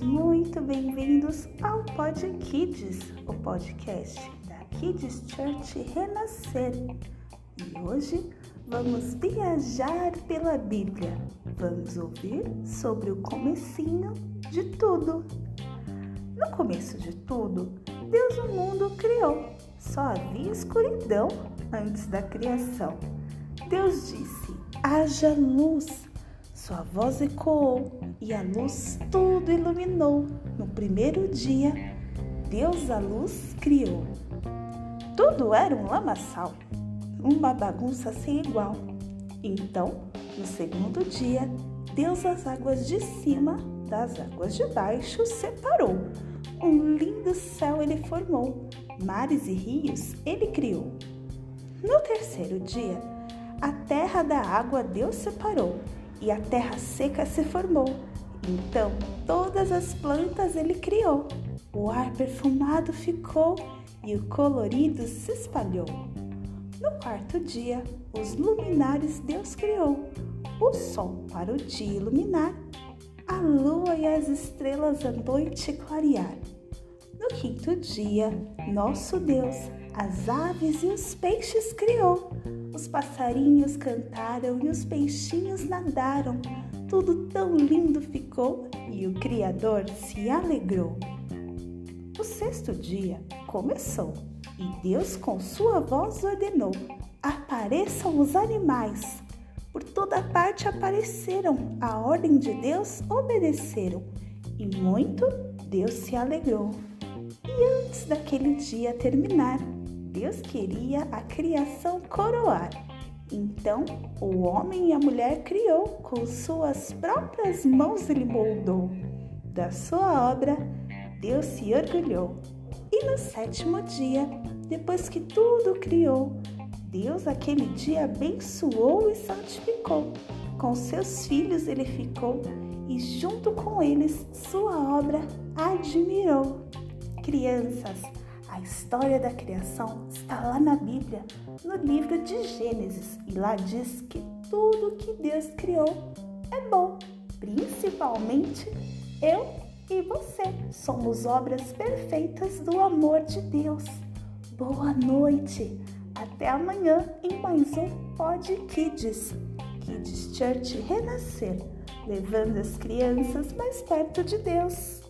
muito bem-vindos ao Pod Kids, o podcast da Kids Church Renascer. E hoje vamos viajar pela Bíblia. Vamos ouvir sobre o comecinho de tudo. No começo de tudo, Deus o mundo criou. Só havia escuridão antes da criação. Deus disse: haja luz. Sua voz ecoou e a luz tudo iluminou. No primeiro dia, Deus a luz criou. Tudo era um lamaçal, uma bagunça sem igual. Então, no segundo dia, Deus as águas de cima das águas de baixo separou. Um lindo céu ele formou, mares e rios ele criou. No terceiro dia, a terra da água Deus separou e a terra seca se formou. Então todas as plantas ele criou. O ar perfumado ficou e o colorido se espalhou. No quarto dia, os luminares Deus criou. O sol para o dia iluminar, a lua e as estrelas à noite clarear. No quinto dia, nosso Deus as aves e os peixes criou. Os passarinhos cantaram e os peixinhos nadaram. Tudo tão lindo ficou e o Criador se alegrou. O sexto dia começou e Deus, com sua voz, ordenou: Apareçam os animais. Por toda parte apareceram, a ordem de Deus obedeceram e muito Deus se alegrou. E antes daquele dia terminar, Deus queria a criação coroar. Então, o homem e a mulher criou, com suas próprias mãos ele moldou. Da sua obra, Deus se orgulhou. E no sétimo dia, depois que tudo criou, Deus aquele dia abençoou e santificou. Com seus filhos ele ficou e junto com eles sua obra admirou. Crianças, a história da criação está lá na Bíblia, no livro de Gênesis, e lá diz que tudo que Deus criou é bom, principalmente eu e você. Somos obras perfeitas do amor de Deus. Boa noite! Até amanhã em mais um Pod Kids, Kids Church Renascer, levando as crianças mais perto de Deus.